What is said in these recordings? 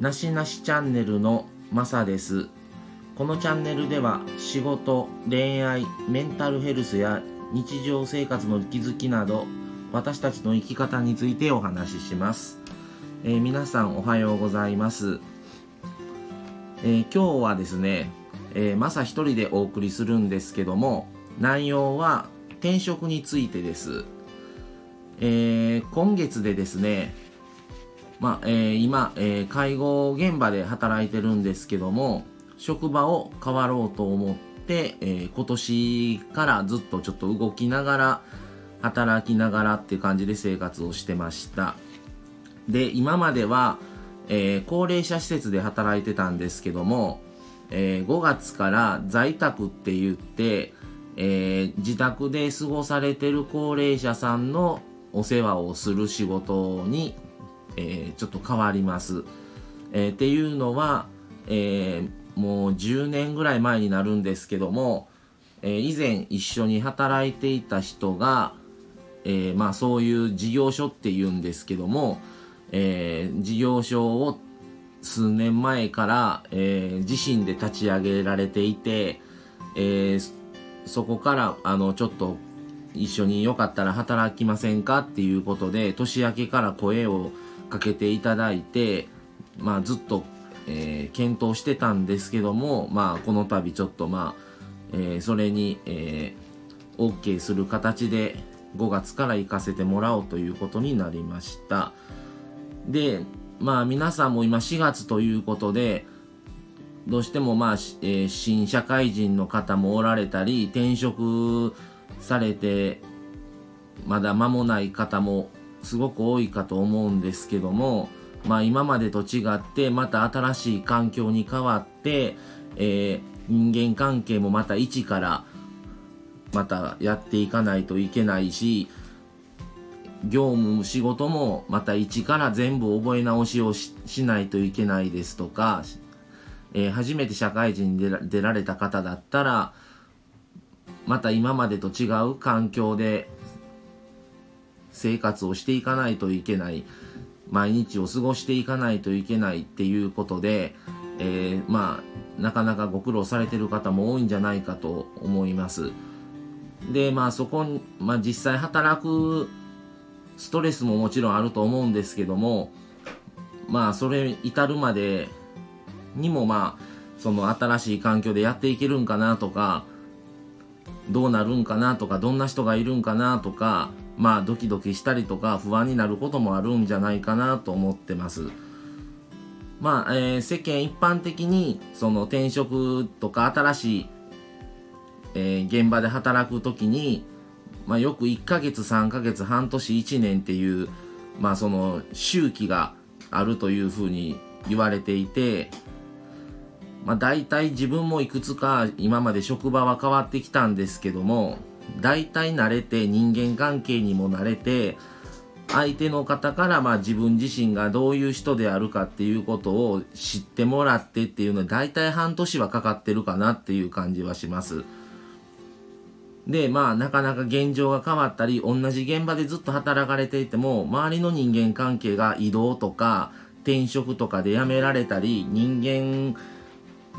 なしなしチャンネルのまさです。このチャンネルでは仕事恋愛メンタルヘルスや日常生活の気づきなど私たちの生き方についてお話しします、えー皆さんおはようございます、えー今日はですね、えーマサ一人でお送りするんですけども内容は転職についてです、えー今月でですねまあえー今、えー介護現場で働いてるんですけども職場を変わろうと思って、えー今年からずっとちょっと動きながら働きながらっていう感じで生活をしてました。で今までは、え高齢者施設で働いてたんですけども、え5月から在宅って言って、え自宅で過ごされてる高齢者さんのお世話をする仕事に、えーちょっと変わります。えーっていうのは、えーもう10年ぐらい前になるんですけども、え以前一緒に働いていた人が、えまあそういう事業所っていうんですけども、え事業所を数年前から、え自身で立ち上げられていて、えそこからあのちょっと一緒によかったら働きませんかっていうことで年明けから声をかけていただいて、まあ、ずっと、えー検討してたんですけども、まあ、この度ちょっとまあ、えーそれに、えー OK する形で5月から行かせてもらおうということになりました。でまあ皆さんも今4月ということでどうしてもまあ、えー新社会人の方もおられたり転職されてまだ間もない方もすごく多いかと思うんですけどもまあ今までと違ってまた新しい環境に変わって、えー人間関係もまた一からまたやっていかないといけないし業務仕事もまた一から全部覚え直しをしないといけないですとか、えー初めて社会人に出られた方だったらまた今までと違う環境で生活をしていかないといけない毎日を過ごしていかないといけないっていうことで、えーまあなかなかご苦労されてる方も多いんじゃないかと思います。でまあそこに、まあ、実際働くストレスももちろんあると思うんですけどもまあそれ至るまでにもまあその新しい環境でやっていけるんかなとかどうなるんかなとかどんな人がいるんかなとかまあドキドキしたりとか不安になることもあるんじゃないかなと思ってます。まあ、えー世間一般的にその転職とか新しい、えー現場で働く時に、まあ、よく1ヶ月3ヶ月半年1年っていう、まあ、その周期があるというふうに言われていて、まあ、大体自分もいくつか今まで職場は変わってきたんですけども大体慣れて人間関係にも慣れて相手の方からまあ自分自身がどういう人であるかっていうことを知ってもらってっていうのは大体半年はかかってるかなっていう感じはします。でまあなかなか現状が変わったり同じ現場でずっと働かれていても周りの人間関係が移動とか転職とかで辞められたり人間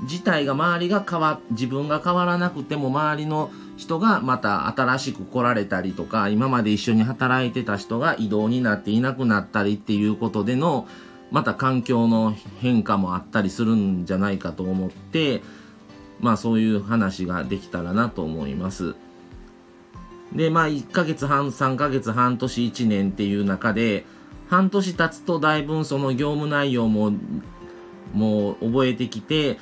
自体が周りが変わ自分が変わらなくても周りの人がまた新しく来られたりとか今まで一緒に働いてた人が移動になっていなくなったりっていうことでのまた環境の変化もあったりするんじゃないかと思ってまあそういう話ができたらなと思います。でまあ1ヶ月半3ヶ月半年1年っていう中で半年経つとだいぶその業務内容ももう覚えてきて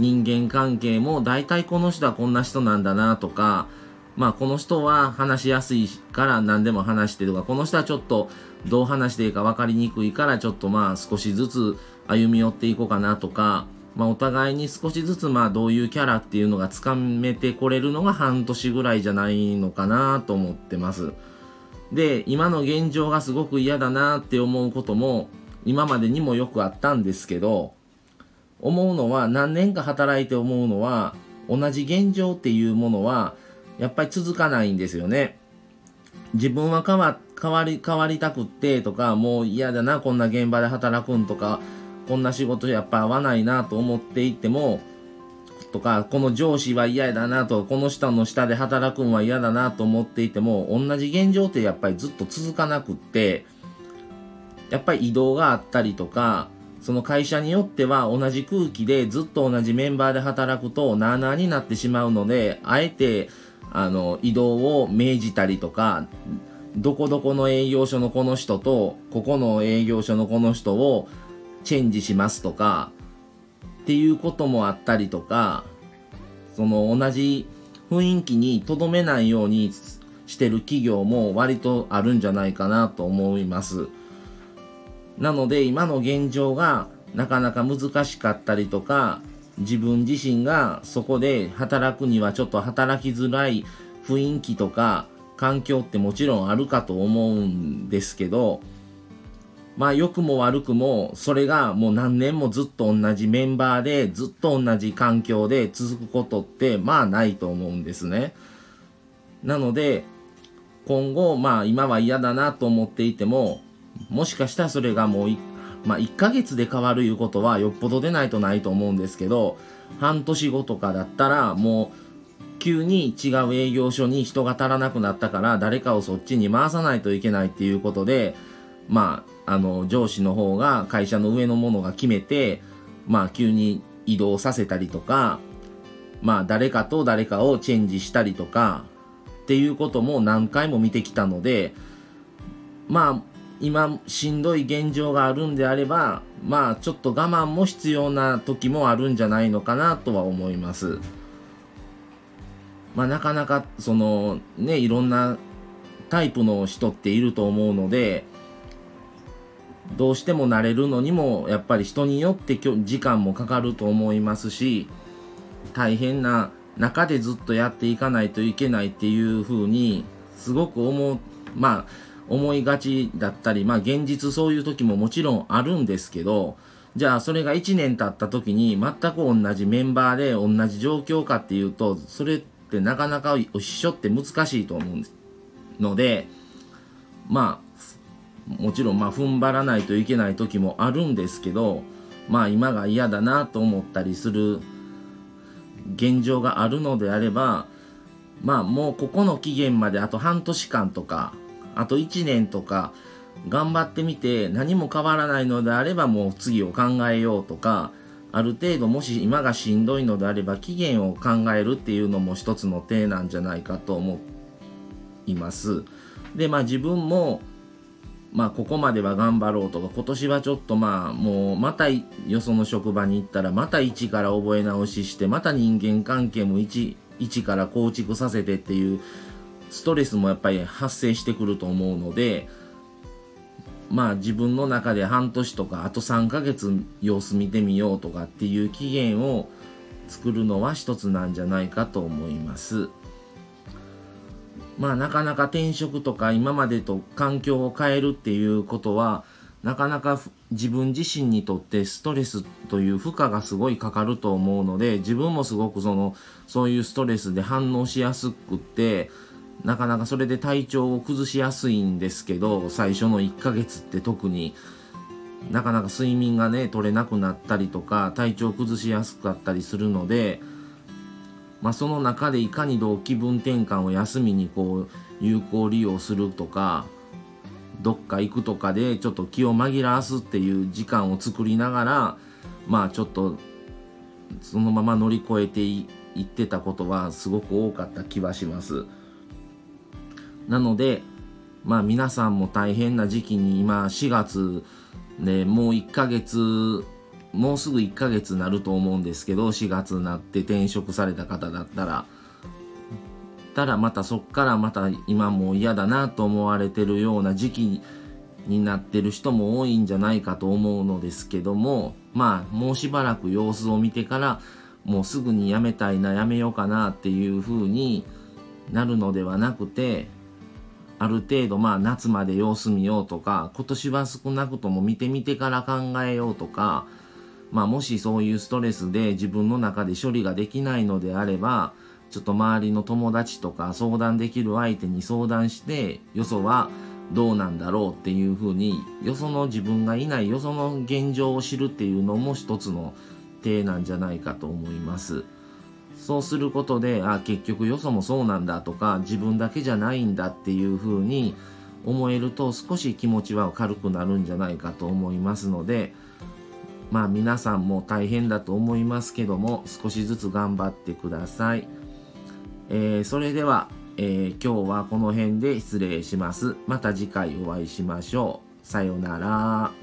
人間関係も大体この人はこんな人なんだなとかまあこの人は話しやすいから何でも話してとかこの人はちょっとどう話していいか分かりにくいからちょっとまあ少しずつ歩み寄っていこうかなとかまあお互いに少しずつまあどういうキャラっていうのがつかめてこれるのが半年ぐらいじゃないのかなと思ってます。で今の現状がすごく嫌だなって思うことも今までにもよくあったんですけど思うのは何年か働いて思うのは同じ現状っていうものはやっぱり続かないんですよね。自分は変わ変わり変わりたくってとかもう嫌だなこんな現場で働くんとかこんな仕事やっぱ合わないなと思っていてもとかこの上司は嫌だなとこの人の下で働くのは嫌だなと思っていても同じ現状ってやっぱりずっと続かなくってやっぱり移動があったりとかその会社によっては同じ空気でずっと同じメンバーで働くとなあなあになってしまうのであえてあの移動を命じたりとかどこどこの営業所のこの人とここの営業所のこの人をチェンジしますとかっていうこともあったりとかその同じ雰囲気にとどめないようにしてる企業も割とあるんじゃないかなと思います。なので今の現状がなかなか難しかったりとか自分自身がそこで働くにはちょっと働きづらい雰囲気とか環境ってもちろんあるかと思うんですけどまあ良くも悪くもそれがもう何年もずっと同じメンバーでずっと同じ環境で続くことってまあないと思うんですね。なので今後まあ今は嫌だなと思っていてももしかしたらそれがもうまあ、1ヶ月で変わるいうことはよっぽどでないとないと思うんですけど半年後とかだったらもう急に違う営業所に人が足らなくなったから誰かをそっちに回さないといけないっていうことでまああの上司の方が会社の上のものが決めてまあ急に移動させたりとかまあ誰かと誰かをチェンジしたりとかっていうことも何回も見てきたのでまあ今しんどい現状があるんであればまあちょっと我慢も必要な時もあるんじゃないのかなとは思います。まあなかなかそのねいろんなタイプの人っていると思うのでどうしても慣れるのにもやっぱり人によって時間もかかると思いますし大変な中でずっとやっていかないといけないっていうふうにすごく思うまあ思いがちだったり、まあ現実そういう時ももちろんあるんですけど、じゃあそれが1年経った時に全く同じメンバーで同じ状況かっていうと、それってなかなか一緒って難しいと思うので、まあ、もちろんまあ踏ん張らないといけない時もあるんですけど、まあ今が嫌だなと思ったりする現状があるのであれば、まあもうここの期限まであと半年間とかあと1年とか頑張ってみて何も変わらないのであればもう次を考えようとかある程度もし今がしんどいのであれば期限を考えるっていうのも一つの手なんじゃないかと思います。でまあ自分もまあここまでは頑張ろうとか今年はちょっとまあもうまたよその職場に行ったらまた一から覚え直ししてまた人間関係も一一から構築させてっていうストレスもやっぱり発生してくると思うのでまあ自分の中で半年とかあと3ヶ月様子見てみようとかっていう期限を作るのは一つなんじゃないかと思います。まあなかなか転職とか今までと環境を変えるっていうことはなかなか自分自身にとってストレスという負荷がすごいかかると思うので自分もすごくそのそういうストレスで反応しやすくってなかなかそれで体調を崩しやすいんですけど最初の1ヶ月って特になかなか睡眠がね取れなくなったりとか体調崩しやすかったりするので、まあ、その中でいかにどう気分転換を休みにこう有効利用するとかどっか行くとかでちょっと気を紛らわすっていう時間を作りながらまあちょっとそのまま乗り越えていってたことはすごく多かった気はします。なので、まあ皆さんも大変な時期に今4月でもう1ヶ月、もうすぐ1ヶ月なると思うんですけど、4月になって転職された方だったら、ただまたそっからまた今も嫌だなと思われてるような時期になってる人も多いんじゃないかと思うのですけども、まあもうしばらく様子を見てから、もうすぐに辞めたいな、辞めようかなっていう風になるのではなくて、ある程度まあ夏まで様子見ようとか今年は少なくとも見てみてから考えようとかまあもしそういうストレスで自分の中で処理ができないのであればちょっと周りの友達とか相談できる相手に相談してよそはどうなんだろうっていうふうによその自分がいないよその現状を知るっていうのも一つの手なんじゃないかと思います。そうすることであ結局よそもそうなんだとか自分だけじゃないんだっていうふうに思えると少し気持ちは軽くなるんじゃないかと思いますのでまあ皆さんも大変だと思いますけども少しずつ頑張ってください、えー、それでは、えー、今日はこの辺で失礼します。また次回お会いしましょう。さようなら。